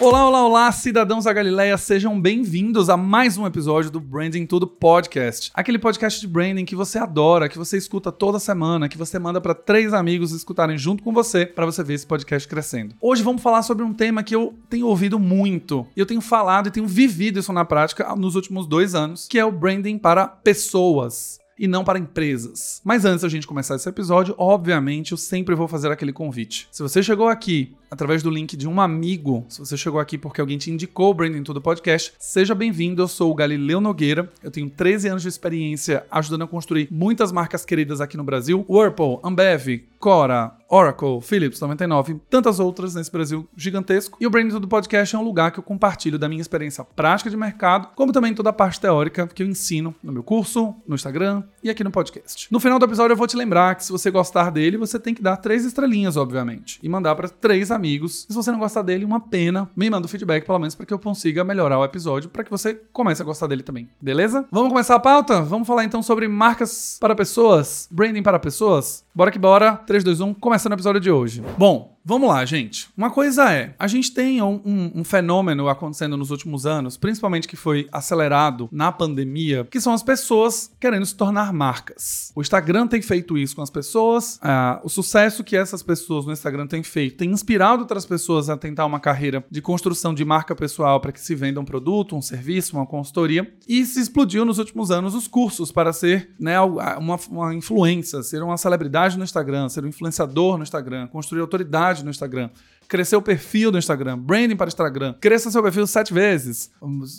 Olá, olá, olá, cidadãos da Galileia, sejam bem-vindos a mais um episódio do Branding Tudo Podcast. Aquele podcast de branding que você adora, que você escuta toda semana, que você manda para três amigos escutarem junto com você para você ver esse podcast crescendo. Hoje vamos falar sobre um tema que eu tenho ouvido muito, eu tenho falado e tenho vivido isso na prática nos últimos dois anos, que é o branding para pessoas e não para empresas. Mas antes da gente começar esse episódio, obviamente eu sempre vou fazer aquele convite. Se você chegou aqui através do link de um amigo, se você chegou aqui porque alguém te indicou o Branding Tudo Podcast, seja bem-vindo. Eu sou o Galileu Nogueira. Eu tenho 13 anos de experiência ajudando a construir muitas marcas queridas aqui no Brasil: Whirlpool, Ambev, Cora, Oracle, Philips 99, tantas outras nesse Brasil gigantesco. E o Branding Tudo Podcast é um lugar que eu compartilho da minha experiência prática de mercado, como também toda a parte teórica que eu ensino no meu curso, no Instagram e aqui no podcast. No final do episódio eu vou te lembrar que se você gostar dele, você tem que dar três estrelinhas, obviamente, e mandar para três amigos amigos. Se você não gostar dele, uma pena. Me manda o um feedback, pelo menos, para que eu consiga melhorar o episódio, para que você comece a gostar dele também. Beleza? Vamos começar a pauta? Vamos falar então sobre marcas para pessoas, branding para pessoas? Bora que bora. 3, 2, 1, começando o episódio de hoje. Bom, Vamos lá, gente. Uma coisa é, a gente tem um, um, um, fenômeno acontecendo nos últimos anos, principalmente que foi acelerado na pandemia, que são as pessoas querendo se tornar marcas. O Instagram tem feito isso com as pessoas, uh, o sucesso que essas pessoas no Instagram têm feito tem inspirado outras pessoas a tentar uma carreira de construção de marca pessoal para que se venda um produto, um serviço, uma consultoria, e se explodiu nos últimos anos os cursos para ser né, uma, uma influência, ser uma celebridade no Instagram, ser um influenciador no Instagram, construir autoridade no Instagram crescer o perfil do Instagram, branding para Instagram, cresça seu perfil sete vezes,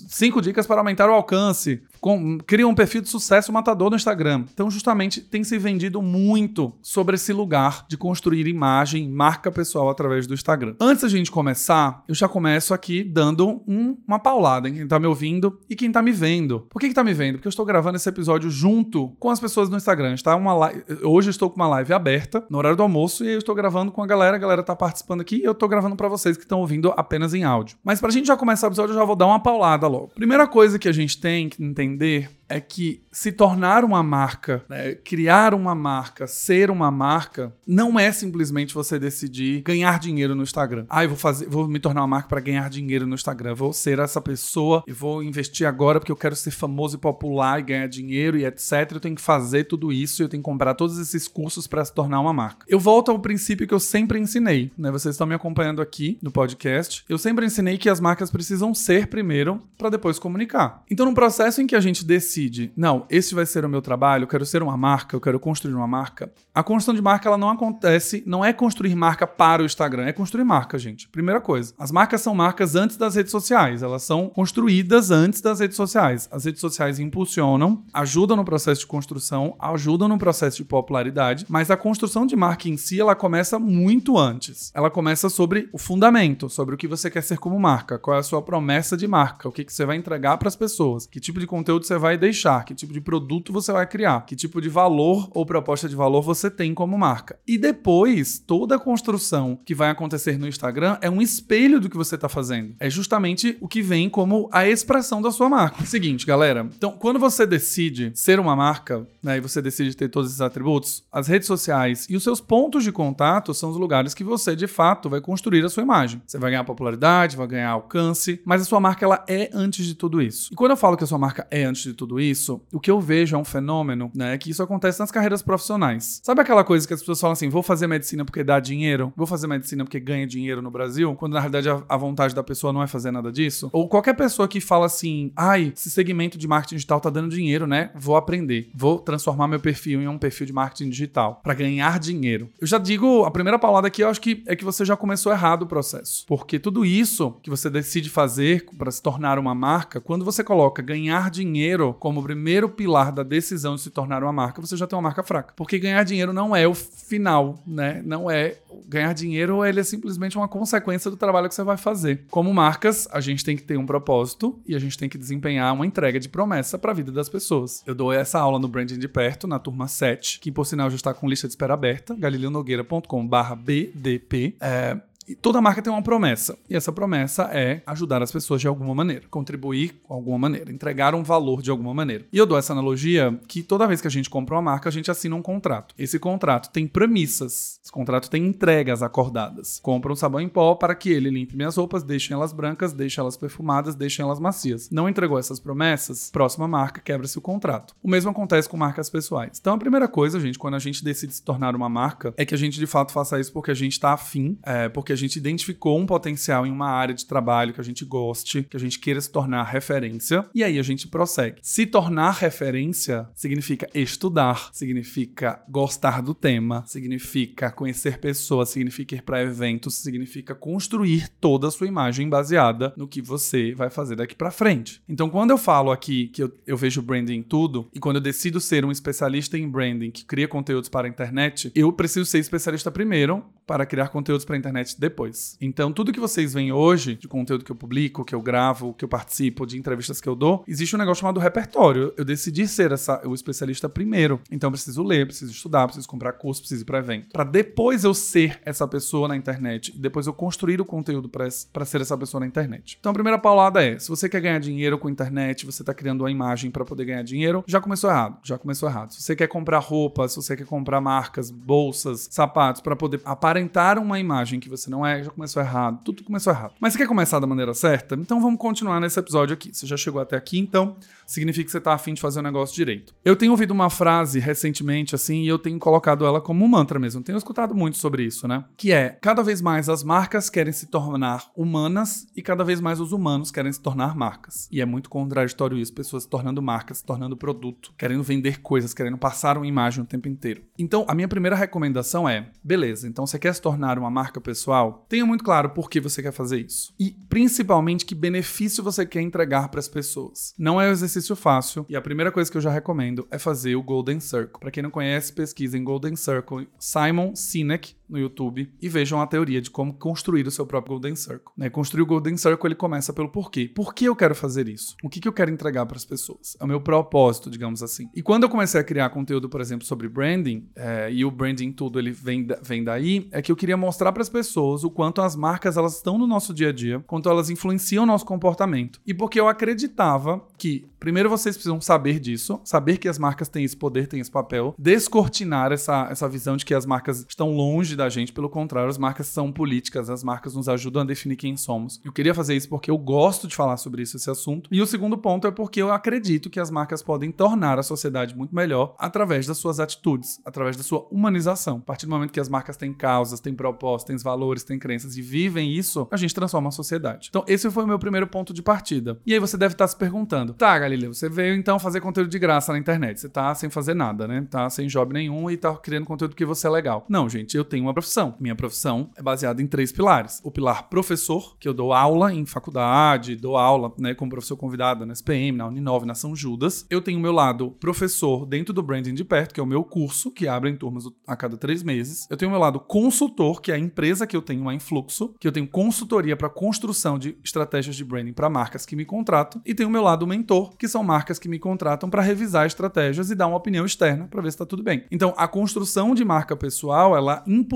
cinco dicas para aumentar o alcance, com, cria um perfil de sucesso matador no Instagram. Então, justamente, tem se vendido muito sobre esse lugar de construir imagem, marca pessoal através do Instagram. Antes da gente começar, eu já começo aqui dando um, uma paulada em quem está me ouvindo e quem está me vendo. Por que está me vendo? Porque eu estou gravando esse episódio junto com as pessoas no Instagram. Está uma live, hoje eu estou com uma live aberta no horário do almoço e eu estou gravando com a galera, a galera está participando aqui e eu tô gravando para vocês que estão ouvindo apenas em áudio. Mas pra gente já começar o episódio, eu já vou dar uma paulada logo. Primeira coisa que a gente tem que entender é que se tornar uma marca, né, criar uma marca, ser uma marca, não é simplesmente você decidir ganhar dinheiro no Instagram. Ah, eu vou fazer, vou me tornar uma marca para ganhar dinheiro no Instagram. vou ser essa pessoa e vou investir agora porque eu quero ser famoso e popular e ganhar dinheiro e etc. Eu tenho que fazer tudo isso, eu tenho que comprar todos esses cursos para se tornar uma marca. Eu volto ao princípio que eu sempre ensinei, né? Vocês estão me acompanhando aqui no podcast. Eu sempre ensinei que as marcas precisam ser primeiro para depois comunicar. Então, no processo em que a gente decide decide, não, esse vai ser o meu trabalho, eu quero ser uma marca, eu quero construir uma marca. A construção de marca ela não acontece, não é construir marca para o Instagram, é construir marca, gente. Primeira coisa. As marcas são marcas antes das redes sociais, elas são construídas antes das redes sociais. As redes sociais impulsionam, ajudam no processo de construção, ajudam no processo de popularidade, mas a construção de marca em si, ela começa muito antes. Ela começa sobre o fundamento, sobre o que você quer ser como marca, qual é a sua promessa de marca, o que, que você vai entregar para as pessoas, que tipo de conteúdo você vai deixar, que tipo de produto você vai criar, que tipo de valor ou proposta de valor você tem como marca. E depois, toda a construção que vai acontecer no Instagram é um espelho do que você está fazendo. É justamente o que vem como a expressão da sua marca. Seguinte, galera. Então, quando você decide ser uma marca, né, e você decide ter todos esses atributos, as redes sociais e os seus pontos de contato são os lugares que você, de fato, vai construir a sua imagem. Você vai ganhar popularidade, vai ganhar alcance, mas a sua marca, ela é antes de tudo isso. E quando eu falo que a sua marca é antes de tudo isso, o que eu vejo é um fenômeno, né, que isso acontece nas carreiras profissionais. Sabe aquela coisa que as pessoas falam assim, vou fazer medicina porque dá dinheiro, vou fazer medicina porque ganha dinheiro no Brasil, quando na realidade a, a vontade da pessoa não é fazer nada disso? Ou qualquer pessoa que fala assim, ai, esse segmento de marketing digital tá dando dinheiro, né? Vou aprender, vou transformar meu perfil em um perfil de marketing digital para ganhar dinheiro. Eu já digo, a primeira palavra aqui eu acho que é que você já começou errado o processo, porque tudo isso que você decide fazer para se tornar uma marca, quando você coloca ganhar dinheiro como primeiro pilar da decisão de se tornar uma marca, você já tem uma marca fraca. Porque ganhar dinheiro não é o final, né? Não é. Ganhar dinheiro, ele é simplesmente uma consequência do trabalho que você vai fazer. Como marcas, a gente tem que ter um propósito e a gente tem que desempenhar uma entrega de promessa para a vida das pessoas. Eu dou essa aula no Branding de Perto, na turma 7, que por sinal já está com lista de espera aberta, galileonogueira.com/bdp. É, E toda marca tem uma promessa. E essa promessa é ajudar as pessoas de alguma maneira, contribuir com alguma maneira, entregar um valor de alguma maneira. E eu dou essa analogia que toda vez que a gente compra uma marca, a gente assina um contrato. Esse contrato tem premissas. Esse contrato tem entregas acordadas. Compra um sabão em pó para que ele limpe minhas roupas, deixe elas brancas, deixe elas perfumadas, deixe elas macias. Não entregou essas promessas, próxima marca quebra-se o contrato. O mesmo acontece com marcas pessoais. Então a primeira coisa, gente, quando a gente decide se tornar uma marca, é que a gente de fato faça isso porque a gente está afim, é, porque a gente identificou um potencial em uma área de trabalho que a gente goste, que a gente queira se tornar referência, e aí a gente prossegue. Se tornar referência significa estudar, significa gostar do tema, significa conhecer pessoas, significa ir para eventos, significa construir toda a sua imagem baseada no que você vai fazer daqui para frente. Então, quando eu falo aqui que eu, eu vejo branding em tudo, e quando eu decido ser um especialista em branding que cria conteúdos para a internet, eu preciso ser especialista primeiro para criar conteúdos para a internet depois. Então, tudo que vocês veem hoje, de conteúdo que eu publico, que eu gravo, que eu participo, de entrevistas que eu dou, existe um negócio chamado repertório. Eu decidi ser essa, o especialista primeiro. Então, eu preciso ler, preciso estudar, preciso comprar curso, preciso ir para evento. Para depois eu ser essa pessoa na internet, depois eu construir o conteúdo para ser essa pessoa na internet. Então, a primeira paulada é: se você quer ganhar dinheiro com internet, você está criando uma imagem para poder ganhar dinheiro, já começou errado. Já começou errado. Se você quer comprar roupa, se você quer comprar marcas, bolsas, sapatos, para poder aparentar uma imagem que você não é, já começou errado. Tudo começou errado. Mas você quer começar da maneira certa? Então vamos continuar nesse episódio aqui. Você já chegou até aqui, então significa que você está afim de fazer o negócio direito. Eu tenho ouvido uma frase recentemente, assim, e eu tenho colocado ela como um mantra mesmo. Tenho escutado muito sobre isso, né? Que é: cada vez mais as marcas querem se tornar humanas e cada vez mais os humanos querem se tornar marcas. E é muito contraditório isso, pessoas se tornando marcas, se tornando produto, querendo vender coisas, querendo passar uma imagem o tempo inteiro. Então, a minha primeira recomendação é: beleza, então você quer se tornar uma marca pessoal? Tenha muito claro por que você quer fazer isso. E principalmente que benefício você quer entregar para as pessoas. Não é um exercício fácil, e a primeira coisa que eu já recomendo é fazer o Golden Circle. Para quem não conhece, pesquisem Golden Circle Simon Sinek no YouTube e vejam a teoria de como construir o seu próprio Golden Circle. Né? Construir o Golden Circle ele começa pelo porquê. Por que eu quero fazer isso? O que, que eu quero entregar para as pessoas? É o meu propósito, digamos assim. E quando eu comecei a criar conteúdo, por exemplo, sobre branding, é, e o branding tudo ele vem, vem daí, é que eu queria mostrar para as pessoas o quanto as marcas elas estão no nosso dia a dia, quanto elas influenciam o nosso comportamento. E porque eu acreditava que, primeiro, vocês precisam saber disso, saber que as marcas têm esse poder, têm esse papel, descortinar essa, essa visão de que as marcas estão longe da gente, pelo contrário, as marcas são políticas, as marcas nos ajudam a definir quem somos. Eu queria fazer isso porque eu gosto de falar sobre isso, esse assunto. E o segundo ponto é porque eu acredito que as marcas podem tornar a sociedade muito melhor através das suas atitudes, através da sua humanização. A partir do momento que as marcas têm causas, têm propósitos, têm valores, têm crenças e vivem isso, a gente transforma a sociedade. Então, esse foi o meu primeiro ponto de partida. E aí você deve estar se perguntando: tá, Galileu, você veio então fazer conteúdo de graça na internet. Você tá sem fazer nada, né? Tá sem job nenhum e tá criando conteúdo porque você é legal. Não, gente, eu tenho uma profissão. Minha profissão é baseada em três pilares. O pilar professor, que eu dou aula em faculdade, dou aula, né, como professor convidado na SPM, na Uninove, na São Judas. Eu tenho o meu lado professor dentro do Branding de Perto, que é o meu curso, que abre em turmas a cada três meses. Eu tenho o meu lado consultor, que é a empresa que eu tenho, a Influxo, que eu tenho consultoria para construção de estratégias de branding para marcas que me contratam. E tenho o meu lado mentor, que são marcas que me contratam para revisar estratégias e dar uma opinião externa para ver se está tudo bem. Então, a construção de marca pessoal, ela impulsiona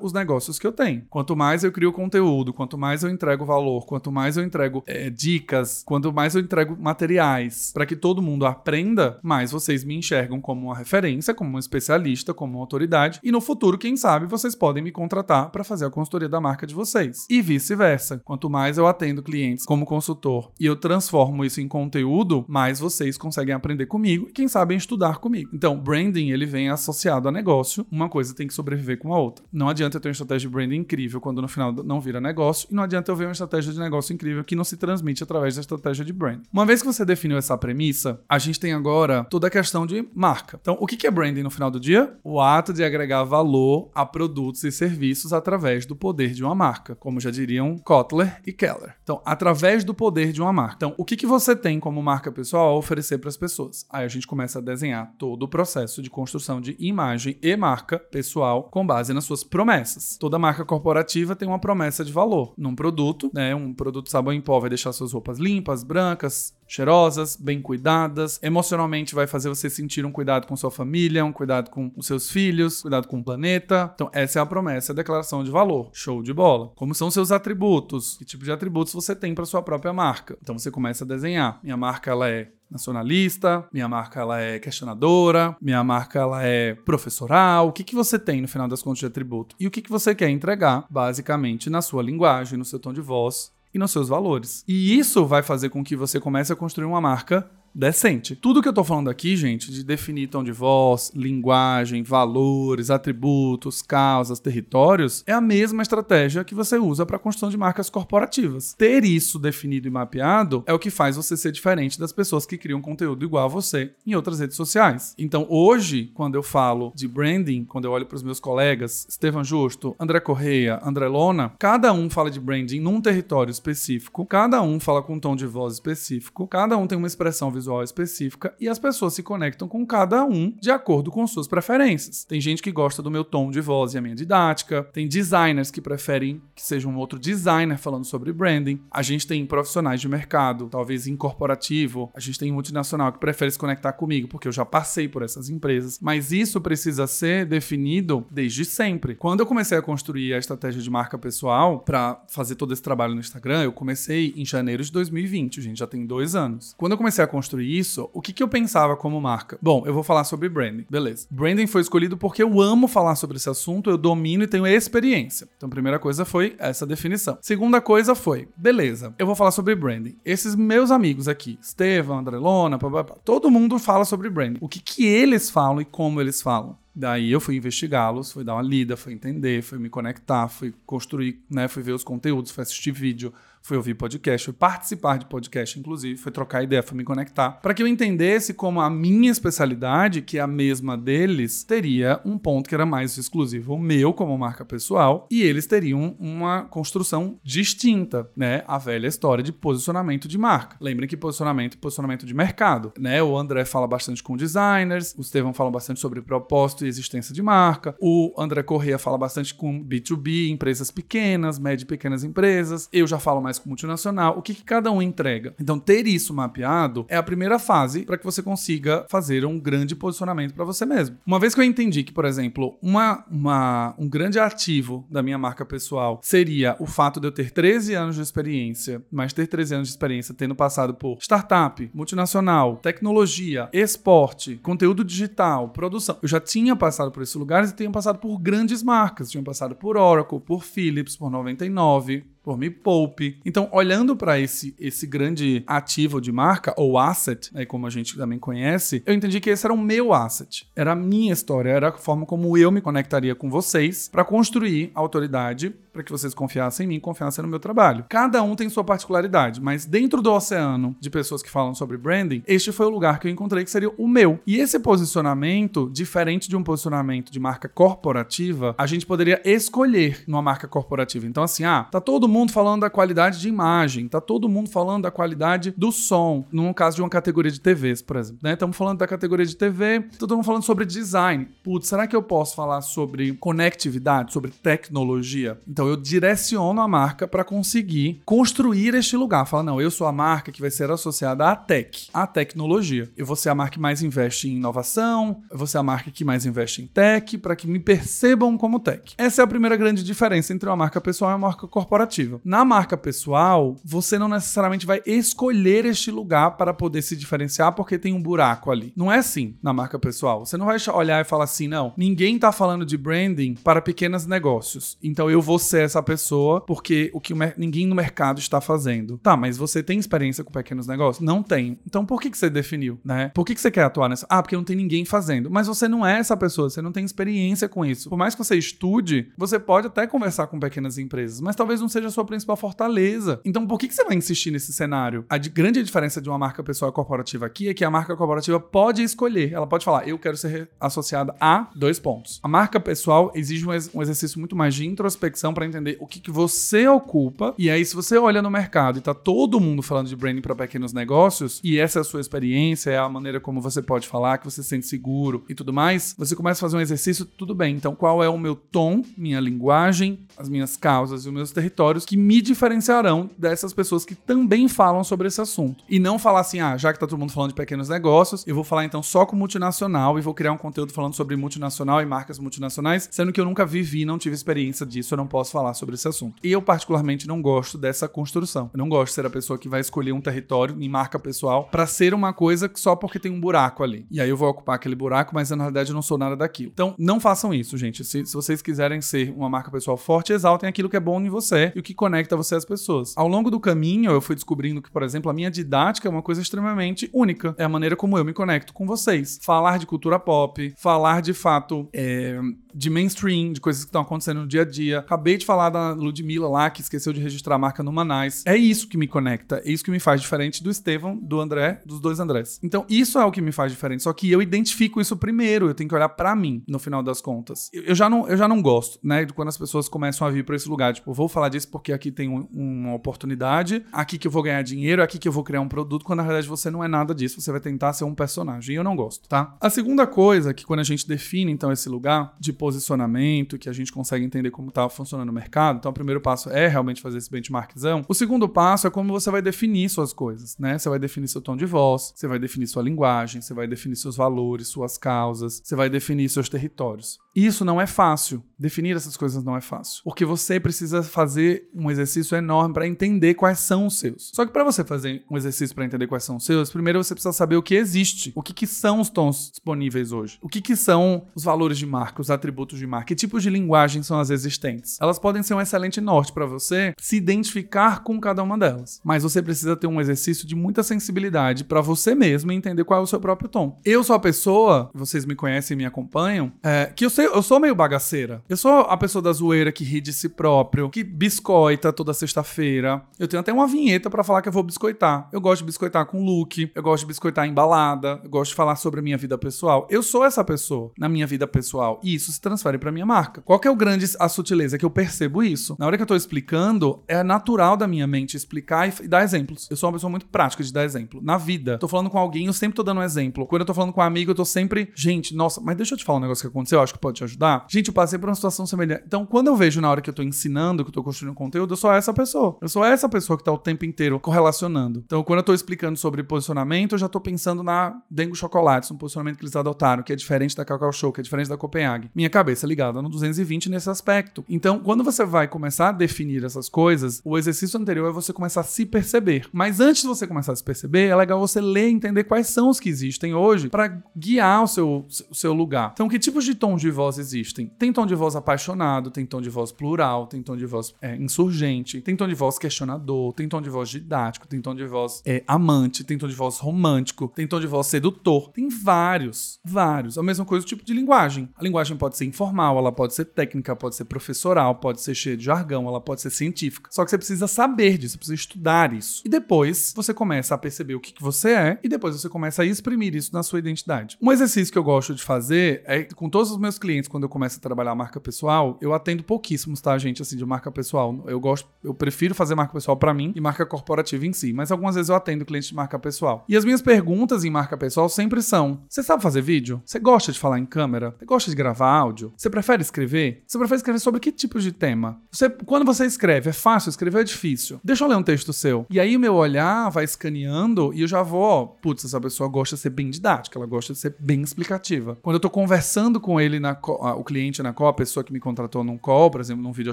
os negócios que eu tenho. Quanto mais eu crio conteúdo, quanto mais eu entrego valor, quanto mais eu entrego é, dicas, quanto mais eu entrego materiais para que todo mundo aprenda, mais vocês me enxergam como uma referência, como um especialista, como uma autoridade. E no futuro, quem sabe, vocês podem me contratar para fazer a consultoria da marca de vocês. E vice-versa. Quanto mais eu atendo clientes como consultor e eu transformo isso em conteúdo, mais vocês conseguem aprender comigo e quem sabe estudar comigo. Então, branding ele vem associado a negócio. Uma coisa tem que sobreviver com a outra. Não adianta eu ter uma estratégia de branding incrível quando no final não vira negócio e não adianta eu ver uma estratégia de negócio incrível que não se transmite através da estratégia de branding. Uma vez que você definiu essa premissa, a gente tem agora toda a questão de marca. Então, o que é branding no final do dia? O ato de agregar valor a produtos e serviços através do poder de uma marca, como já diriam Kotler e Keller. Então, através do poder de uma marca. Então, o que, que você tem como marca pessoal a oferecer para as pessoas? Aí a gente começa a desenhar todo o processo de construção de imagem e marca pessoal com base base nas suas promessas. Toda marca corporativa tem uma promessa de valor num produto, né? Um produto sabão em pó vai deixar suas roupas limpas, brancas, cheirosas, bem cuidadas. Emocionalmente vai fazer você sentir um cuidado com sua família, um cuidado com os seus filhos, cuidado com o planeta. Então, essa é a promessa, a declaração de valor. Show de bola. Como são seus atributos? Que tipo de atributos você tem para sua própria marca? Então, você começa a desenhar. Minha marca ela é nacionalista, minha marca ela é questionadora, minha marca ela é professoral. O que, que você tem no final das contas de atributo? E o que, que você quer entregar, basicamente, na sua linguagem, no seu tom de voz e nos seus valores. E isso vai fazer com que você comece a construir uma marca decente. Tudo que eu tô falando aqui, gente, de definir tom de voz, linguagem, valores, atributos, causas, territórios, é a mesma estratégia que você usa para a construção de marcas corporativas. Ter isso definido e mapeado é o que faz você ser diferente das pessoas que criam conteúdo igual a você em outras redes sociais. Então, hoje, quando eu falo de branding, quando eu olho para os meus colegas, Estevam Justo, André Correia, André Lona, cada um fala de branding num território específico, cada um fala com um tom de voz específico, cada um tem uma expressão visual visual específica e as pessoas se conectam com cada um de acordo com suas preferências. Tem gente que gosta do meu tom de voz e a minha didática, tem designers que preferem que seja um outro designer falando sobre branding. A gente tem profissionais de mercado, talvez incorporativo, a gente tem multinacional que prefere se conectar comigo porque eu já passei por essas empresas, mas isso precisa ser definido desde sempre. Quando eu comecei a construir a estratégia de marca pessoal para fazer todo esse trabalho no Instagram, eu comecei em janeiro de 2020, gente, já tem dois anos. Quando eu comecei a construir construir isso, o que, que eu pensava como marca? Bom, eu vou falar sobre branding. Beleza. Branding foi escolhido porque eu amo falar sobre esse assunto, eu domino e tenho experiência. Então, a primeira coisa foi essa definição. Segunda coisa foi, beleza, eu vou falar sobre branding. Esses meus amigos aqui, Estevam, Andrelona, todo mundo fala sobre branding. O que, que eles falam e como eles falam? Daí eu fui investigá-los, fui dar uma lida, fui entender, fui me conectar, fui construir, né, fui ver os conteúdos, fui assistir vídeo, fui ouvir podcast, fui participar de podcast, inclusive, fui trocar ideia, fui me conectar, para que eu entendesse como a minha especialidade, que é a mesma deles, teria um ponto que era mais exclusivo meu como marca pessoal, e eles teriam uma construção distinta, né? A velha história de posicionamento de marca. Lembrem que posicionamento posicionamento de mercado, né? O André fala bastante com designers, o Estevão fala bastante sobre propósito e existência de marca, o André Corrêa fala bastante com B2B, empresas pequenas, médio e pequenas empresas. Eu já falo mais mais com multinacional, o que, que cada um entrega. Então, ter isso mapeado é a primeira fase para que você consiga fazer um grande posicionamento para você mesmo. Uma vez que eu entendi que, por exemplo, uma, uma, um grande ativo da minha marca pessoal seria o fato de eu ter 13 anos de experiência, mas ter 13 anos de experiência tendo passado por startup, multinacional, tecnologia, esporte, conteúdo digital, produção. Eu já tinha passado por esses lugares e tenho passado por grandes marcas. Tinha passado por Oracle, por Philips, por 99, por Me Poupe. Então, olhando para esse, esse grande ativo de marca, ou asset, né, como a gente também conhece, eu entendi que esse era o meu asset. Era a minha história, era a forma como eu me conectaria com vocês para construir autoridade para que vocês confiassem em mim, confiassem no meu trabalho. Cada um tem sua particularidade, mas dentro do oceano de pessoas que falam sobre branding, este foi o lugar que eu encontrei que seria o meu. E esse posicionamento, diferente de um posicionamento de marca corporativa, a gente poderia escolher numa marca corporativa. Então, assim, ah, tá todo mundo falando da qualidade de imagem, tá todo mundo falando da qualidade do som, no caso de uma categoria de TVs, por exemplo, né? Estamos falando da categoria de TV, todo mundo falando sobre design. Putz, será que eu posso falar sobre conectividade, sobre tecnologia? Então, eu direciono a marca para conseguir construir este lugar. Fala, não, eu sou a marca que vai ser associada à tech, à tecnologia. Eu vou ser a marca que mais investe em inovação, eu vou ser a marca que mais investe em tech, para que me percebam como tech. Essa é a primeira grande diferença entre uma marca pessoal e uma marca corporativa. Na marca pessoal, você não necessariamente vai escolher este lugar para poder se diferenciar porque tem um buraco ali. Não é assim na marca pessoal. Você não vai olhar e falar assim, não, ninguém está falando de branding para pequenos negócios. Então eu vou ser essa pessoa porque o que ninguém no mercado está fazendo. Tá, mas você tem experiência com pequenos negócios? Não tenho. Então por que, que você definiu, né? Por que, que você quer atuar nessa? Ah, porque não tem ninguém fazendo. Mas você não é essa pessoa, você não tem experiência com isso. Por mais que você estude, você pode até conversar com pequenas empresas, mas talvez não seja sua principal fortaleza. Então, por que, que você vai insistir nesse cenário? A de, grande diferença de uma marca pessoal e corporativa aqui é que a marca corporativa pode escolher. Ela pode falar, eu quero ser associada a dois pontos. A marca pessoal exige um, ex um exercício muito mais de introspecção para entender o que, que você ocupa. E aí, se você olha no mercado e tá todo mundo falando de branding para pequenos negócios, e essa é a sua experiência, é a maneira como você pode falar, que você se sente seguro e tudo mais, você começa a fazer um exercício, tudo bem. Então, qual é o meu tom, minha linguagem, as minhas causas e os meus territórios que me diferenciarão dessas pessoas que também falam sobre esse assunto. E não falar assim, ah, já que tá todo mundo falando de pequenos negócios, eu vou falar então só com multinacional e vou criar um conteúdo falando sobre multinacional e marcas multinacionais, sendo que eu nunca vivi, não tive experiência disso, eu não posso falar sobre esse assunto. E eu particularmente não gosto dessa construção. Eu não gosto de ser a pessoa que vai escolher um território em marca pessoal para ser uma coisa só porque tem um buraco ali. E aí eu vou ocupar aquele buraco, mas na realidade eu não sou nada daquilo. Então, não façam isso, gente. Se, se vocês quiserem ser uma marca pessoal forte, exaltem aquilo que é bom em você e o que conecta você às pessoas. Ao longo do caminho, eu fui descobrindo que, por exemplo, a minha didática é uma coisa extremamente única. É a maneira como eu me conecto com vocês. Falar de cultura pop, falar de fato é, de mainstream, de coisas que estão acontecendo no dia a dia. Acabei de falar da Ludmilla lá, que esqueceu de registrar a marca no Manais. É isso que me conecta, é isso que me faz diferente do Estevão, do André, dos dois Andrés. Então, isso é o que me faz diferente. Só que eu identifico isso primeiro, eu tenho que olhar para mim, no final das contas. Eu, já não, eu já não gosto, né, de quando as pessoas começam a vir para esse lugar. Tipo, vou falar disso porque aqui tem um, uma oportunidade, aqui que eu vou ganhar dinheiro, aqui que eu vou criar um produto, quando na verdade você não é nada disso, você vai tentar ser um personagem. E eu não gosto, tá? A segunda coisa que quando a gente define, então, esse lugar de posicionamento, que a gente consegue entender como está funcionando o mercado. Então, o primeiro passo é realmente fazer esse benchmarkzão. O segundo passo é como você vai definir suas coisas, né? Você vai definir seu tom de voz, você vai definir sua linguagem, você vai definir seus valores, suas causas, você vai definir seus territórios. Isso não é fácil. Definir essas coisas não é fácil. Porque você precisa fazer um exercício enorme para entender quais são os seus. Só que para você fazer um exercício para entender quais são os seus, primeiro você precisa saber o que existe. O que, que são os tons disponíveis hoje. O que, que são os valores de marca, os atributos de marca. Que tipos de linguagem são as existentes. Elas podem ser um excelente norte para você se identificar com cada uma delas. Mas você precisa ter um exercício de muita sensibilidade para você mesmo entender qual é o seu próprio tom. Eu sou a pessoa, vocês me conhecem e me acompanham, é, que eu sei sei, eu sou meio bagaceira. Eu sou a pessoa da zoeira que ri de si próprio, que biscoita toda sexta-feira. Eu tenho até uma vinheta para falar que eu vou biscoitar. Eu gosto de biscoitar com look, eu gosto de biscoitar em balada, eu gosto de falar sobre a minha vida pessoal. Eu sou essa pessoa na minha vida pessoal e isso se transfere para minha marca. Qual que é o grande a sutileza que eu percebo isso? Na hora que eu tô explicando, é natural da minha mente explicar e, e dar exemplos. Eu sou uma pessoa muito prática de dar exemplo. Na vida, tô falando com alguém, eu sempre tô dando um exemplo. Quando eu tô falando com um amigo, eu tô sempre, gente, nossa, mas deixa eu te falar um negócio que aconteceu, eu acho que pode pode te ajudar? Gente, eu passei por uma situação semelhante. Então, quando eu vejo na hora que eu tô ensinando, que eu tô construindo conteúdo, eu sou essa pessoa. Eu sou essa pessoa que tá o tempo inteiro correlacionando. Então, quando eu tô explicando sobre posicionamento, eu já tô pensando na Dengo Chocolates, um posicionamento que eles adotaram, que é diferente da Cacau Show, que é diferente da Copenhague. Minha cabeça ligada no 220 nesse aspecto. Então, quando você vai começar a definir essas coisas, o exercício anterior é você começar a se perceber. Mas antes de você começar a se perceber, é legal você ler e entender quais são os que existem hoje para guiar o seu, seu lugar. Então, que tipos de tons de voz voz existem. Tem tom de voz apaixonado, tem tom de voz plural, tem tom de voz é, insurgente, tem tom de voz questionador, tem tom de voz didático, tem tom de voz é, amante, tem tom de voz romântico, tem tom de voz sedutor. Tem vários, vários. A mesma coisa o tipo de linguagem. A linguagem pode ser informal, ela pode ser técnica, pode ser professoral, pode ser cheia de jargão, ela pode ser científica. Só que você precisa saber disso, precisa estudar isso. E depois você começa a perceber o que, que você é e depois você começa a exprimir isso na sua identidade. Um exercício que eu gosto de fazer é com todos os meus clientes clientes, quando eu começo a trabalhar marca pessoal, eu atendo pouquíssimos, tá, gente, assim, de marca pessoal. Eu gosto, eu prefiro fazer marca pessoal para mim e marca corporativa em si, mas algumas vezes eu atendo clientes de marca pessoal. E as minhas perguntas em marca pessoal sempre são: você sabe fazer vídeo? Você gosta de falar em câmera? Você gosta de gravar áudio? Você prefere escrever? Você prefere escrever sobre que tipo de tema? Você, quando você escreve, é fácil escrever ou é difícil? Deixa eu ler um texto seu. E aí meu olhar vai escaneando e eu já vou, ó, putz, essa pessoa gosta de ser bem didática, ela gosta de ser bem explicativa. Quando eu tô conversando com ele na, o cliente na call, a pessoa que me contratou num call, por exemplo, num vídeo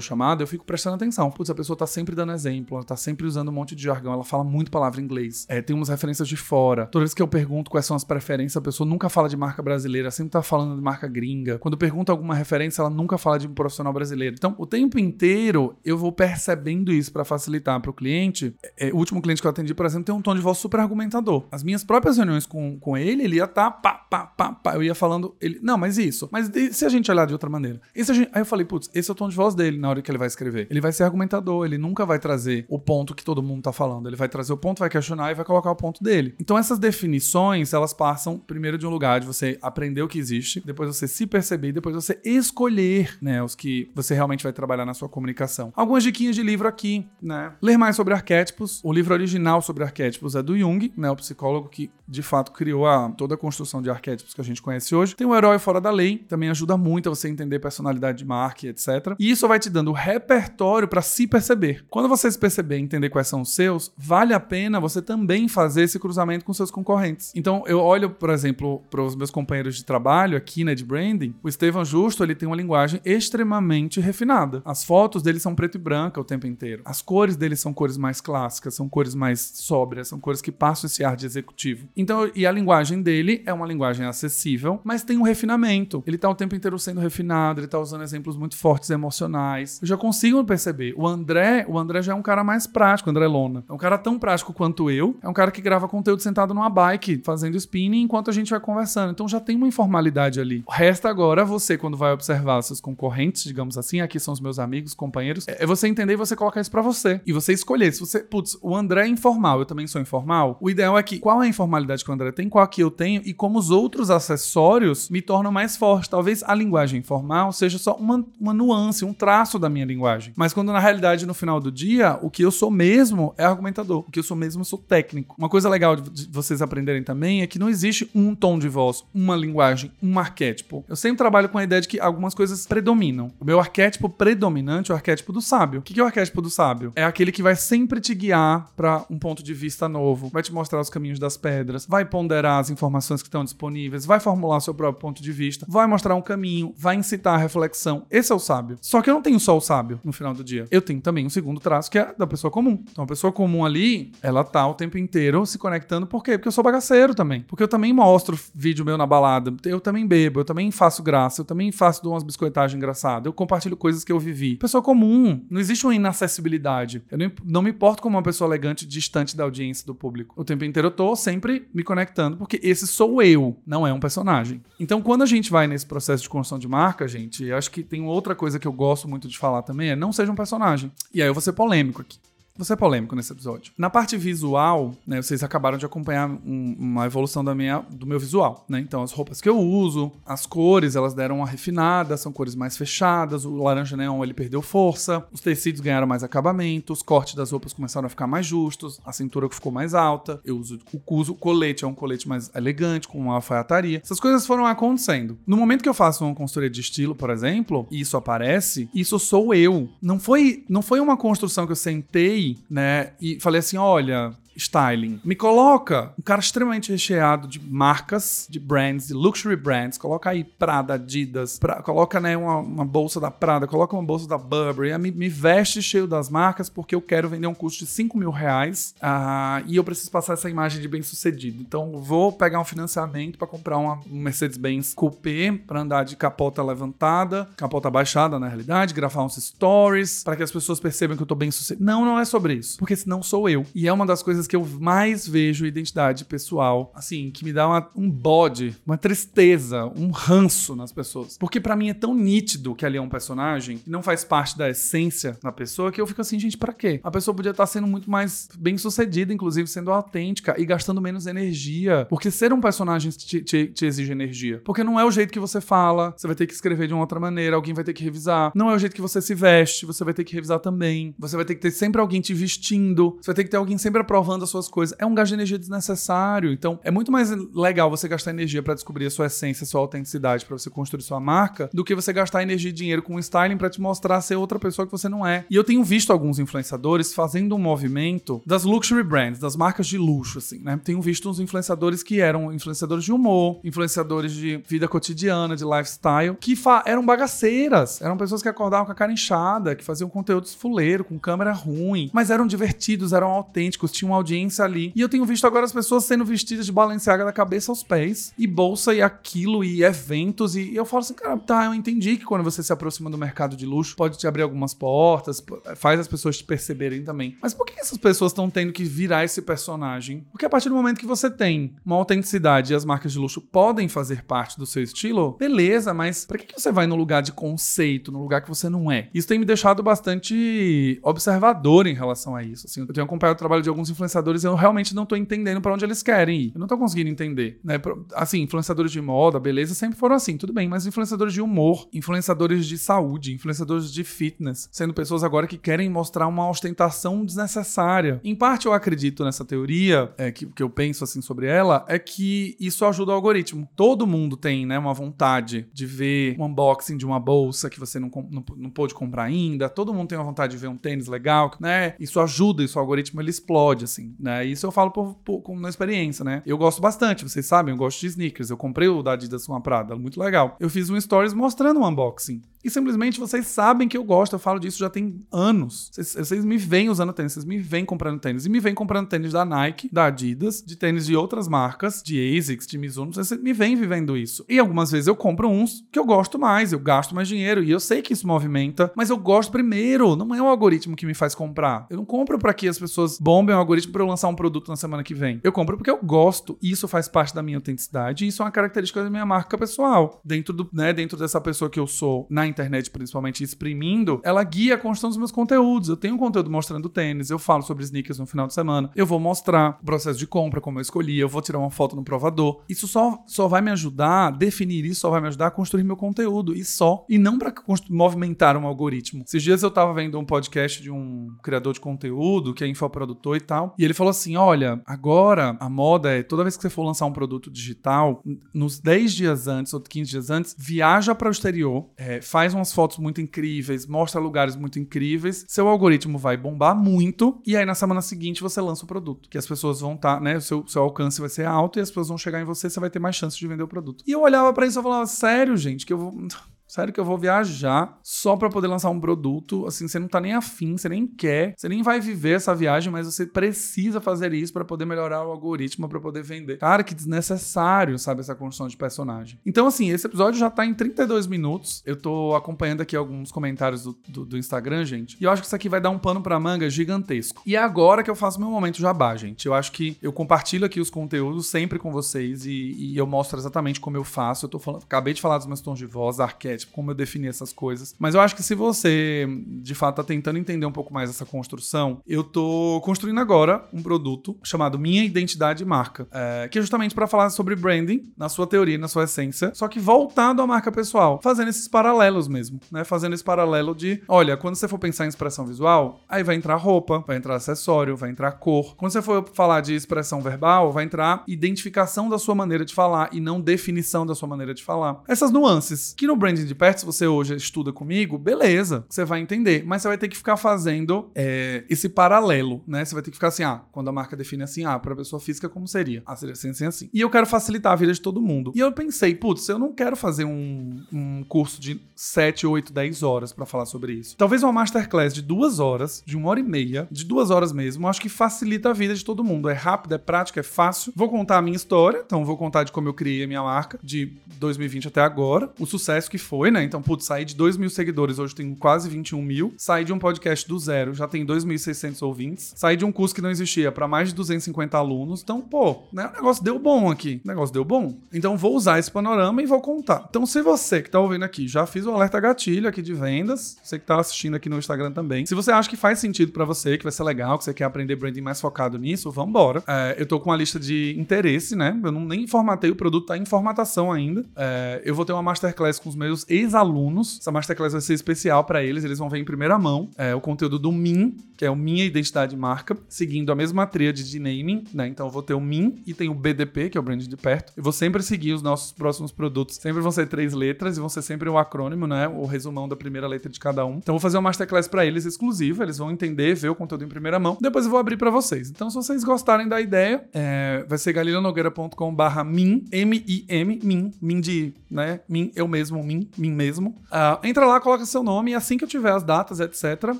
chamado, eu fico prestando atenção. Putz, a pessoa tá sempre dando exemplo, ela tá sempre usando um monte de jargão, ela fala muito palavra em inglês. É, tem umas referências de fora. Toda vez que eu pergunto quais são as preferências, a pessoa nunca fala de marca brasileira, sempre tá falando de marca gringa. Quando eu pergunto alguma referência, ela nunca fala de um profissional brasileiro. Então, o tempo inteiro eu vou percebendo isso para facilitar para o cliente. É, o último cliente que eu atendi, por exemplo, tem um tom de voz super argumentador. As minhas próprias reuniões com, com ele, ele ia tá, pá, pá, pá, pá. Eu ia falando, ele, não, mas isso. Mas se a gente olhar de outra maneira? E se a gente... Aí eu falei, putz, esse é o tom de voz dele na hora que ele vai escrever. Ele vai ser argumentador, ele nunca vai trazer o ponto que todo mundo tá falando. Ele vai trazer o ponto, vai questionar e vai colocar o ponto dele. Então essas definições, elas passam primeiro de um lugar de você aprender o que existe, depois você se perceber depois você escolher, né, os que você realmente vai trabalhar na sua comunicação. Algumas diquinhas de livro aqui, né? Ler mais sobre arquétipos. O livro original sobre arquétipos é do Jung, né, o psicólogo que de fato criou a, toda a construção de arquétipos que a gente conhece hoje. Tem o Herói Fora da Lei, também ajuda muito a você entender personalidade de marca, etc. E isso vai te dando repertório para se perceber. Quando você se perceber e entender quais são os seus, vale a pena você também fazer esse cruzamento com seus concorrentes. Então, eu olho, por exemplo, para os meus companheiros de trabalho aqui, né, de branding, o Estevam Justo, ele tem uma linguagem extremamente refinada. As fotos dele são preto e branca o tempo inteiro. As cores dele são cores mais clássicas, são cores mais sóbrias, são cores que passam esse ar de executivo. Então, e a linguagem dele é uma linguagem acessível, mas tem um refinamento. Ele tá o tempo inteiro sendo refinado, ele tá usando exemplos muito fortes emocionais. Eu já consigo perceber. O André, o André já é um cara mais prático, o André Lona. É um cara tão prático quanto eu. É um cara que grava conteúdo sentado numa bike, fazendo spinning enquanto a gente vai conversando. Então já tem uma informalidade ali. Resta agora você, quando vai observar seus concorrentes, digamos assim, aqui são os meus amigos, companheiros, é você entender e você colocar isso para você. E você escolher. Se você, putz, o André é informal, eu também sou informal. O ideal é que qual é a informalidade que o André tem, qual que eu tenho e como os outros acessórios me tornam mais forte. Talvez a linguagem informal seja só uma, uma nuance, um traço da minha linguagem. Mas quando na realidade, no final do dia, o que eu sou mesmo é argumentador. O que eu sou mesmo, eu sou técnico. Uma coisa legal de vocês aprenderem também é que não existe um tom de voz, uma linguagem, um arquétipo. Eu sempre trabalho com a ideia de que algumas coisas predominam. O meu arquétipo predominante é o arquétipo do sábio. O que é o arquétipo do sábio? É aquele que vai sempre te guiar para um ponto de vista novo, vai te mostrar os caminhos das pedras, vai ponderar as informações que estão disponíveis, vai formular seu próprio ponto de vista, vai mostrar um caminho, vai incitar a reflexão. Esse é o sábio. Só que eu não tenho só o sábio no final do dia. Eu tenho também um segundo traço que é da pessoa comum. Então a pessoa comum ali, ela tá o tempo inteiro se conectando. Por quê? Porque eu sou bagaceiro também. Porque eu também mostro vídeo meu na balada. Eu também bebo, eu também faço graça, eu também faço umas biscoitagens engraçadas. Eu compartilho coisas que eu vivi. Pessoa comum. Não existe uma inacessibilidade. Eu não, não me importo como uma pessoa elegante distante da audiência do público. O tempo inteiro eu tô sempre me conectando, porque esse sou eu, não é um personagem. Então, quando a gente vai nesse processo de construção de marca, gente, eu acho que tem outra coisa que eu gosto muito de falar também, é não seja um personagem. E aí eu vou ser polêmico aqui. Vou ser polêmico nesse episódio. Na parte visual, né, vocês acabaram de acompanhar um, uma evolução da minha, do meu visual, né? Então, as roupas que eu uso, as cores, elas deram uma refinada, são cores mais fechadas, o laranja neon ele perdeu força, os tecidos ganharam mais acabamento, os cortes das roupas começaram a ficar mais justos, a cintura ficou mais alta, eu uso o uso, colete é um colete mais elegante, com uma alfaiataria. Essas coisas foram acontecendo. No momento que eu faço uma consultoria de estilo, por exemplo, e isso aparece, isso sou eu. Não foi, não foi uma construção que eu sentei né? E falei assim: olha, styling. Me coloca um cara extremamente recheado de marcas, de brands, de luxury brands. Coloca aí Prada, Adidas, pra, coloca né, uma, uma, bolsa da Prada, coloca uma bolsa da Burberry. Me, me, veste cheio das marcas porque eu quero vender um custo de 5 mil reais uh, e eu preciso passar essa imagem de bem sucedido. Então vou pegar um financiamento para comprar uma, um Mercedes-Benz Coupé para andar de capota levantada, capota baixada na realidade, gravar uns stories para que as pessoas percebam que eu tô bem sucedido. Não, não é sobre isso, porque senão sou eu. E é uma das coisas que eu mais vejo identidade pessoal, assim, que me dá uma, um bode, uma tristeza, um ranço nas pessoas. Porque para mim é tão nítido que ali é um personagem que não faz parte da essência da pessoa que eu fico assim, gente, para quê? A pessoa podia estar sendo muito mais bem sucedida, inclusive sendo autêntica e gastando menos energia. Porque ser um personagem te, te, te exige energia. Porque não é o jeito que você fala, você vai ter que escrever de uma outra maneira, alguém vai ter que revisar. Não é o jeito que você se veste, você vai ter que revisar também. Você vai ter que ter sempre alguém te vestindo, você vai ter que ter alguém sempre aprovando as suas coisas. É um gasto de energia desnecessário. Então, é muito mais legal você gastar energia para descobrir a sua essência, a sua autenticidade, para você construir sua marca, do que você gastar energia e dinheiro com styling para te mostrar ser outra pessoa que você não é. E eu tenho visto alguns influenciadores fazendo um movimento das luxury brands, das marcas de luxo, assim, né? Tenho visto uns influenciadores que eram influenciadores de humor, influenciadores de vida cotidiana, de lifestyle, que eram bagaceiras, eram pessoas que acordavam com a cara inchada, que faziam conteúdo fuleiro, com câmera ruim, mas eram divertidos, eram autênticos, tinham audiência ali. E eu tenho visto agora as pessoas sendo vestidas de Balenciaga da cabeça aos pés, e bolsa e aquilo, e eventos, e eu falo assim, cara, tá, eu entendi que quando você se aproxima do mercado de luxo, pode te abrir algumas portas, faz as pessoas te perceberem também. Mas por que essas pessoas estão tendo que virar esse personagem? Porque a partir do momento que você tem uma autenticidade e as marcas de luxo podem fazer parte do seu estilo, beleza, mas pra que você vai no lugar de conceito, no lugar que você não é? Isso tem me deixado bastante observador em relação a isso. Assim, eu tenho acompanhado o trabalho de alguns influenciadores e eu realmente não tô entendendo para onde eles querem ir. Eu não tô conseguindo entender, né? Assim, influenciadores de moda, beleza, sempre foram assim, tudo bem, mas influenciadores de humor, influenciadores de saúde, influenciadores de fitness, sendo pessoas agora que querem mostrar uma ostentação desnecessária. Em parte eu acredito nessa teoria, é, que, que eu penso assim sobre ela, é que isso ajuda o algoritmo. Todo mundo tem, né, uma vontade de ver um unboxing de uma bolsa que você não, não, não pôde comprar ainda, todo mundo tem uma vontade de ver um tênis legal, né? Isso ajuda, isso o algoritmo ele explode, assim, né? Isso eu falo por, por, com experiência, né? Eu gosto bastante, vocês sabem, eu gosto de sneakers. Eu comprei o da Adidas com a Prada, muito legal. Eu fiz um stories mostrando um unboxing. E simplesmente vocês sabem que eu gosto, eu falo disso já tem anos. Vocês, vocês, me veem usando tênis, vocês me veem comprando tênis. E me vêm comprando tênis da Nike, da Adidas, de tênis de outras marcas, de ASICS, de Mizuno. Vocês me vêm vivendo isso. E algumas vezes eu compro uns que eu gosto mais, eu gasto mais dinheiro. E eu sei que isso movimenta, mas eu gosto primeiro. Não é o algoritmo que me faz comprar. Eu não compro para que as pessoas bombem o algoritmo para eu lançar um produto na semana que vem. Eu compro porque eu gosto. E isso faz parte da minha autenticidade. E isso é uma característica da minha marca pessoal. Dentro, do, né, dentro dessa pessoa que eu sou na internet, principalmente exprimindo, ela guia a construção dos meus conteúdos. Eu tenho um conteúdo mostrando tênis, eu falo sobre sneakers no final de semana, eu vou mostrar o processo de compra, como eu escolhi, eu vou tirar uma foto no provador. Isso só, só vai me ajudar, definir isso só vai me ajudar a construir meu conteúdo, e só. E não para movimentar um algoritmo. Esses dias eu tava vendo um podcast de um criador de conteúdo, que é infoprodutor e tal, e ele falou assim: olha, agora a moda é toda vez que você for lançar um produto digital, nos 10 dias antes ou 15 dias antes, viaja para o exterior, é, faz umas fotos muito incríveis, mostra lugares muito incríveis, seu algoritmo vai bombar muito e aí na semana seguinte você lança o produto. Que as pessoas vão estar, tá, né? O seu, seu alcance vai ser alto e as pessoas vão chegar em você, você vai ter mais chance de vender o produto. E eu olhava para isso e falava, sério, gente, que eu vou. Sério que eu vou viajar só para poder lançar um produto, assim, você não tá nem afim, você nem quer, você nem vai viver essa viagem, mas você precisa fazer isso para poder melhorar o algoritmo, para poder vender. Cara, que desnecessário, sabe, essa construção de personagem. Então, assim, esse episódio já tá em 32 minutos. Eu tô acompanhando aqui alguns comentários do, do, do Instagram, gente, e eu acho que isso aqui vai dar um pano pra manga gigantesco. E é agora que eu faço meu momento jabá, gente. Eu acho que eu compartilho aqui os conteúdos sempre com vocês e, e eu mostro exatamente como eu faço. Eu tô falando, acabei de falar dos meus tons de voz, arquétipos tipo, como eu defini essas coisas. Mas eu acho que se você, de fato, tá tentando entender um pouco mais essa construção, eu tô construindo agora um produto chamado Minha Identidade Marca, é, que é justamente para falar sobre branding, na sua teoria, na sua essência, só que voltado à marca pessoal, fazendo esses paralelos mesmo, né? Fazendo esse paralelo de, olha, quando você for pensar em expressão visual, aí vai entrar roupa, vai entrar acessório, vai entrar cor. Quando você for falar de expressão verbal, vai entrar identificação da sua maneira de falar e não definição da sua maneira de falar. Essas nuances, que no branding de perto, se você hoje estuda comigo, beleza, você vai entender. Mas você vai ter que ficar fazendo é, esse paralelo, né? Você vai ter que ficar assim, ah, quando a marca define assim, ah, para pessoa física, como seria? Ah, seria assim, assim, assim. E eu quero facilitar a vida de todo mundo. E eu pensei, putz, eu não quero fazer um, um curso de 7, 8, 10 horas para falar sobre isso. Talvez uma masterclass de duas horas, de uma hora e meia, de duas horas mesmo, acho que facilita a vida de todo mundo. É rápido, é prático, é fácil. Vou contar a minha história, então vou contar de como eu criei a minha marca de 2020 até agora, o sucesso que foi, né? Então, putz, saí de 2 mil seguidores, hoje tenho quase 21 mil. Saí de um podcast do zero, já tem 2.600 ouvintes. Saí de um curso que não existia para mais de 250 alunos. Então, pô, né, o negócio deu bom aqui. O negócio deu bom. Então, vou usar esse panorama e vou contar. Então, se você que tá ouvindo aqui, já fiz o alerta gatilho aqui de vendas, você que tá assistindo aqui no Instagram também. Se você acha que faz sentido para você, que vai ser legal, que você quer aprender branding mais focado nisso, vambora. É, eu tô com uma lista de interesse, né? Eu não nem formatei o produto, tá em formatação ainda. É, eu vou ter uma masterclass com os meus ex-alunos. Essa masterclass vai ser especial para eles, eles vão ver em primeira mão é, o conteúdo do MIN, que é o Minha Identidade Marca, seguindo a mesma tríade de naming, né? Então eu vou ter o MIN e tem o BDP, que é o brand de perto. Eu vou sempre seguir os nossos próximos produtos. Sempre vão ser três letras e vão ser sempre o um acrônimo, né? O resumão da primeira letra de cada um. Então eu vou fazer uma masterclass para eles exclusiva, eles vão entender, ver o conteúdo em primeira mão. Depois eu vou abrir para vocês. Então se vocês gostarem da ideia, é, vai ser galilanogueira.com/min, M-I-M, min, min de, né? Min, eu mesmo, min, mim mesmo. Uh, entra lá, coloca seu nome e assim que eu tiver as datas, etc.,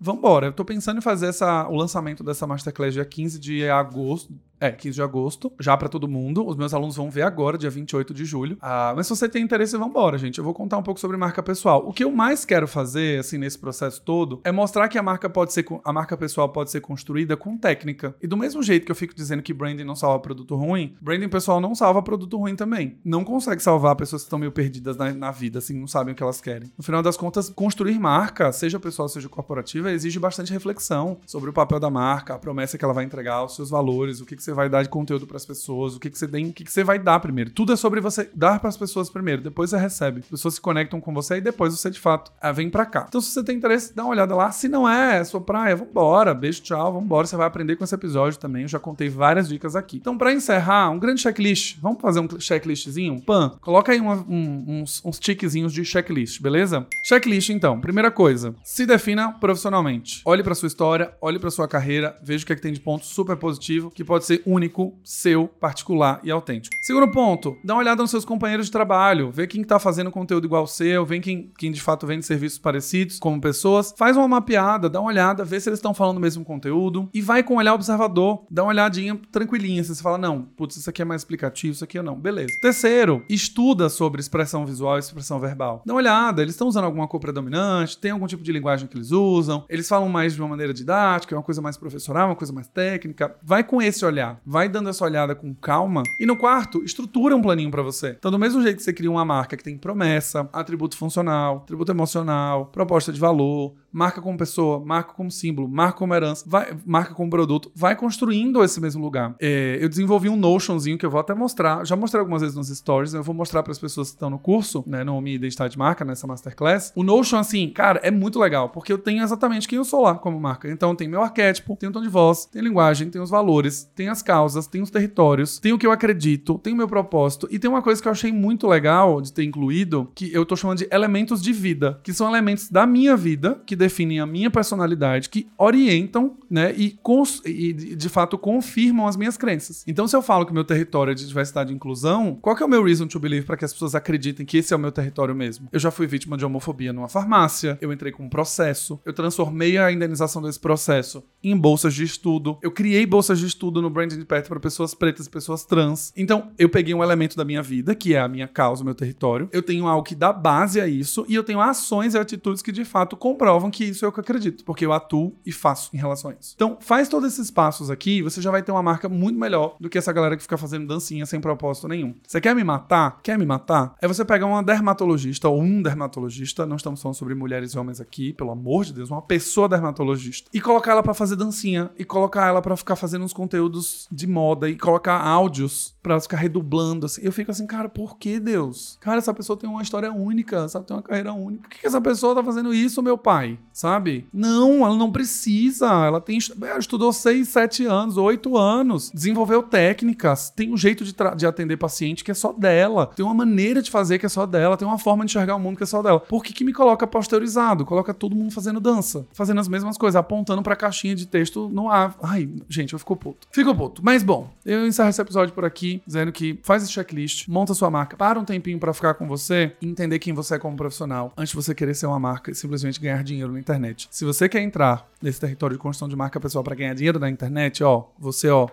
vambora. Eu tô pensando em fazer essa, o lançamento dessa Masterclass dia 15 de agosto, é, 15 de agosto, já para todo mundo. Os meus alunos vão ver agora, dia 28 de julho. Ah, mas se você tem interesse, vambora, gente. Eu vou contar um pouco sobre marca pessoal. O que eu mais quero fazer, assim, nesse processo todo, é mostrar que a marca pode ser, a marca pessoal pode ser construída com técnica. E do mesmo jeito que eu fico dizendo que branding não salva produto ruim, branding pessoal não salva produto ruim também. Não consegue salvar pessoas que estão meio perdidas na, na vida, assim, não sabem o que elas querem. No final das contas, construir marca, seja pessoal, seja corporativa, exige bastante reflexão sobre o papel da marca, a promessa que ela vai entregar, os seus valores, o que, que você vai dar de conteúdo para as pessoas, o que, que você tem, o que, que você vai dar primeiro. Tudo é sobre você dar para as pessoas primeiro, depois você recebe. As pessoas se conectam com você e depois você de fato ah, vem para cá. Então, se você tem interesse, dá uma olhada lá. Se não é, é sua praia, vambora. Beijo, tchau, vambora. Você vai aprender com esse episódio também. Eu já contei várias dicas aqui. Então, para encerrar, um grande checklist. Vamos fazer um checklistzinho? Pan, coloca aí uma, um, uns, uns tiquezinhos de checklist, beleza? Checklist, então. Primeira coisa, se defina profissionalmente. Olhe para sua história, olhe para sua carreira, veja o que, é que tem de ponto super positivo, que pode ser único seu, particular e autêntico. Segundo ponto, dá uma olhada nos seus companheiros de trabalho, vê quem está fazendo conteúdo igual ao seu, vê quem, quem de fato vende serviços parecidos como pessoas, faz uma mapeada, dá uma olhada, vê se eles estão falando o mesmo conteúdo e vai com um olhar observador, dá uma olhadinha tranquilinha, se você fala, não, putz, isso aqui é mais explicativo, isso aqui eu não, beleza. Terceiro, estuda sobre expressão visual e expressão verbal. Dá uma olhada, eles estão usando alguma cor predominante, tem algum tipo de linguagem que eles usam, eles falam mais de uma maneira didática, é uma coisa mais professoral, uma coisa mais técnica. Vai com esse olhar, vai dando essa olhada com calma. E no quarto, estrutura um planinho para você. Então, do mesmo jeito que você cria uma marca que tem promessa, atributo funcional, atributo emocional, proposta de valor, marca como pessoa, marca como símbolo, marca como herança, vai, marca como produto, vai construindo esse mesmo lugar. É, eu desenvolvi um Notionzinho que eu vou até mostrar, já mostrei algumas vezes nos stories, eu vou mostrar para as pessoas que estão no curso, né, no Minha Identidade de Marca, nessa Masterclass. O Notion, assim, cara, é muito legal, porque eu tenho exatamente quem eu sou lá como marca. Então, tem meu arquétipo, tem o tom de voz, tem linguagem, tem os valores, tem as causas, tem os territórios, tem o que eu acredito, tem o meu propósito, e tem uma coisa que eu achei muito legal de ter incluído, que eu tô chamando de elementos de vida, que são elementos da minha vida, que definem a minha personalidade, que orientam, né, e, e, de fato confirmam as minhas crenças. Então, se eu falo que meu território é de diversidade e inclusão, qual que é o meu reason to believe para que as pessoas acreditem que esse é o meu território mesmo? Eu já fui vítima de homofobia numa farmácia, eu entrei com um processo, eu transformei a indenização desse processo em bolsas de estudo, eu criei bolsas de estudo no Branding de Perto para pessoas pretas e pessoas trans. Então, eu peguei um elemento da minha vida, que é a minha causa, o meu território, eu tenho algo que dá base a isso, e eu tenho ações e atitudes que de fato comprovam que isso é o que eu acredito, porque eu atuo e faço em relação a isso. Então, faz todos esses passos aqui, você já vai ter uma marca muito melhor do que essa galera que fica fazendo dancinha sem propósito nenhum. Você quer me matar? Quer me matar? É você pegar uma dermatologista ou um dermatologista, não estamos falando sobre mulheres e homens aqui, pelo amor de Deus, uma pessoa dermatologista, e colocar ela para fazer dancinha, e colocar ela para ficar fazendo uns conteúdos de moda, e colocar áudios para ela ficar redublando, assim. Eu fico assim, cara, por que Deus? Cara, essa pessoa tem uma história única, sabe? Tem uma carreira única. Por que essa pessoa tá fazendo isso, meu pai? Sabe? Não, ela não precisa. Ela tem. Ela estudou 6, 7 anos, 8 anos. Desenvolveu técnicas. Tem um jeito de, de atender paciente que é só dela. Tem uma maneira de fazer que é só dela. Tem uma forma de enxergar o mundo que é só dela. Por que, que me coloca pasteurizado? Coloca todo mundo fazendo dança. Fazendo as mesmas coisas, apontando pra caixinha de texto no ar. Ai, gente, eu fico puto. Fico puto. Mas bom, eu encerro esse episódio por aqui, dizendo que faz esse checklist, monta sua marca, para um tempinho para ficar com você entender quem você é como profissional, antes de você querer ser uma marca e simplesmente ganhar dinheiro na internet. Se você quer entrar nesse território de construção de marca pessoal para ganhar dinheiro na internet, ó, você, ó,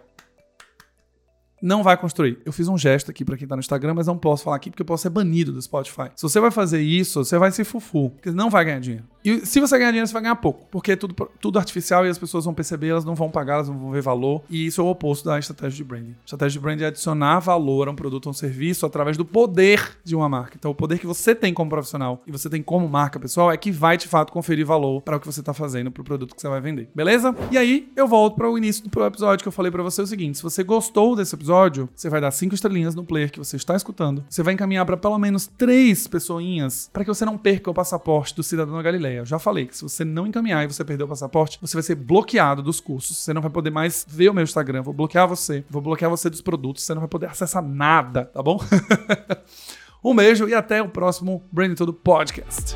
não vai construir. Eu fiz um gesto aqui para quem tá no Instagram, mas não posso falar aqui porque eu posso ser banido do Spotify. Se você vai fazer isso, você vai ser fufu, porque não vai ganhar dinheiro. E se você ganhar dinheiro, você vai ganhar pouco, porque é tudo, tudo artificial e as pessoas vão perceber, elas não vão pagar, elas não vão ver valor. E isso é o oposto da estratégia de branding. A estratégia de branding é adicionar valor a um produto ou um serviço através do poder de uma marca. Então, o poder que você tem como profissional e você tem como marca pessoal é que vai de fato conferir valor para o que você está fazendo, para o produto que você vai vender. Beleza? E aí, eu volto para o início do episódio que eu falei para você o seguinte: se você gostou desse episódio, você vai dar cinco estrelinhas no player que você está escutando. Você vai encaminhar para pelo menos três pessoinhas para que você não perca o passaporte do cidadão da Galileia. Eu já falei que se você não encaminhar e você perder o passaporte, você vai ser bloqueado dos cursos. Você não vai poder mais ver o meu Instagram. Vou bloquear você. Vou bloquear você dos produtos. Você não vai poder acessar nada, tá bom? um beijo e até o próximo Branding Todo Podcast.